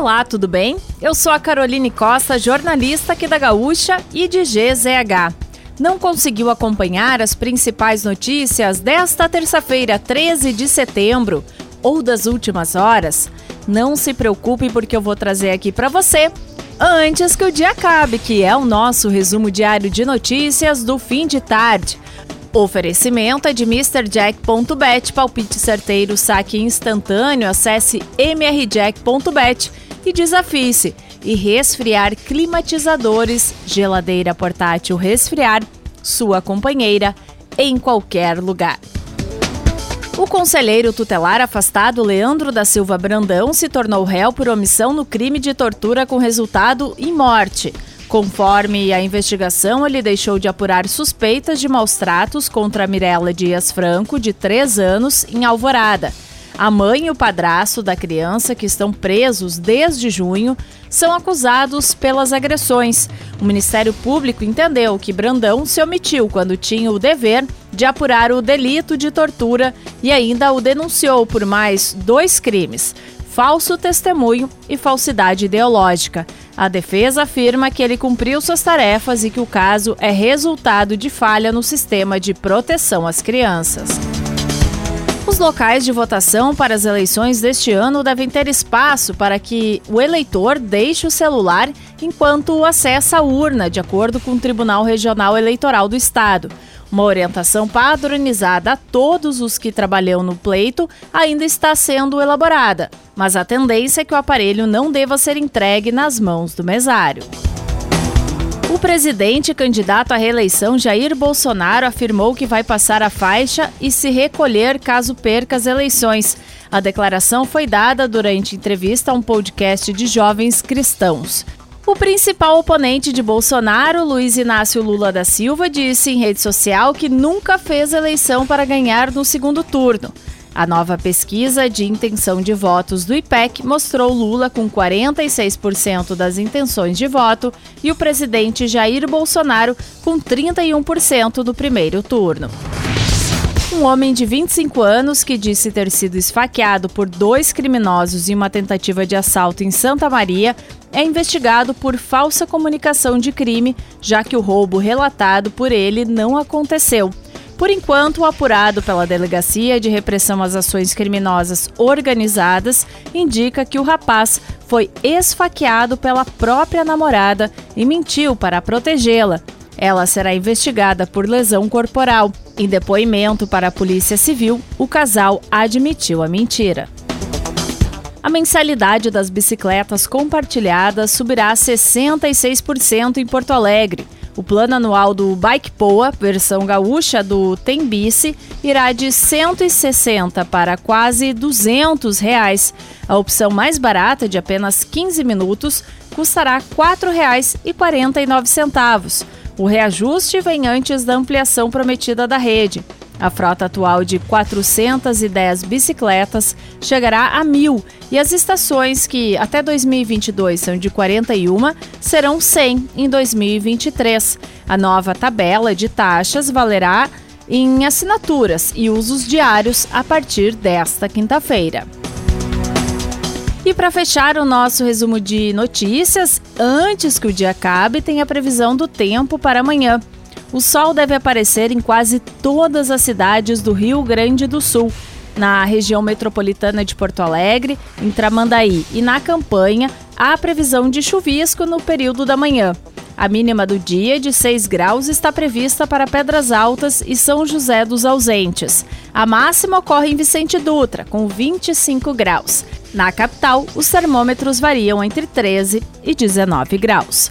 Olá, tudo bem? Eu sou a Caroline Costa, jornalista aqui da Gaúcha e de GZH. Não conseguiu acompanhar as principais notícias desta terça-feira, 13 de setembro, ou das últimas horas? Não se preocupe porque eu vou trazer aqui para você antes que o dia acabe, que é o nosso resumo diário de notícias do fim de tarde. Oferecimento é de MrJack.bet, palpite certeiro, saque instantâneo, acesse mrjack.bet e desafie-se. E resfriar climatizadores, geladeira portátil resfriar, sua companheira em qualquer lugar. O conselheiro tutelar afastado Leandro da Silva Brandão se tornou réu por omissão no crime de tortura com resultado em morte. Conforme a investigação, ele deixou de apurar suspeitas de maus tratos contra Mirella Dias Franco, de 3 anos, em Alvorada. A mãe e o padrasto da criança, que estão presos desde junho, são acusados pelas agressões. O Ministério Público entendeu que Brandão se omitiu quando tinha o dever de apurar o delito de tortura e ainda o denunciou por mais dois crimes: falso testemunho e falsidade ideológica. A defesa afirma que ele cumpriu suas tarefas e que o caso é resultado de falha no sistema de proteção às crianças. Os locais de votação para as eleições deste ano devem ter espaço para que o eleitor deixe o celular enquanto acessa a urna, de acordo com o Tribunal Regional Eleitoral do Estado. Uma orientação padronizada a todos os que trabalham no pleito ainda está sendo elaborada, mas a tendência é que o aparelho não deva ser entregue nas mãos do mesário. O presidente candidato à reeleição Jair Bolsonaro afirmou que vai passar a faixa e se recolher caso perca as eleições. A declaração foi dada durante entrevista a um podcast de jovens cristãos. O principal oponente de Bolsonaro, Luiz Inácio Lula da Silva, disse em rede social que nunca fez eleição para ganhar no segundo turno. A nova pesquisa de intenção de votos do IPEC mostrou Lula com 46% das intenções de voto e o presidente Jair Bolsonaro com 31% do primeiro turno. Um homem de 25 anos que disse ter sido esfaqueado por dois criminosos em uma tentativa de assalto em Santa Maria é investigado por falsa comunicação de crime, já que o roubo relatado por ele não aconteceu. Por enquanto, o apurado pela Delegacia de Repressão às Ações Criminosas Organizadas indica que o rapaz foi esfaqueado pela própria namorada e mentiu para protegê-la. Ela será investigada por lesão corporal. Em depoimento para a Polícia Civil, o casal admitiu a mentira. A mensalidade das bicicletas compartilhadas subirá a 66% em Porto Alegre. O plano anual do Bike Poa, versão gaúcha do Tembice, irá de 160 para quase 200 reais. A opção mais barata, de apenas 15 minutos, custará R$ 4,49. O reajuste vem antes da ampliação prometida da rede. A frota atual de 410 bicicletas chegará a mil e as estações que até 2022 são de 41 serão 100 em 2023. A nova tabela de taxas valerá em assinaturas e usos diários a partir desta quinta-feira. E para fechar o nosso resumo de notícias, antes que o dia acabe, tem a previsão do tempo para amanhã. O sol deve aparecer em quase todas as cidades do Rio Grande do Sul. Na região metropolitana de Porto Alegre, em Tramandaí e na campanha, há previsão de chuvisco no período da manhã. A mínima do dia, de 6 graus, está prevista para Pedras Altas e São José dos Ausentes. A máxima ocorre em Vicente Dutra, com 25 graus. Na capital, os termômetros variam entre 13 e 19 graus.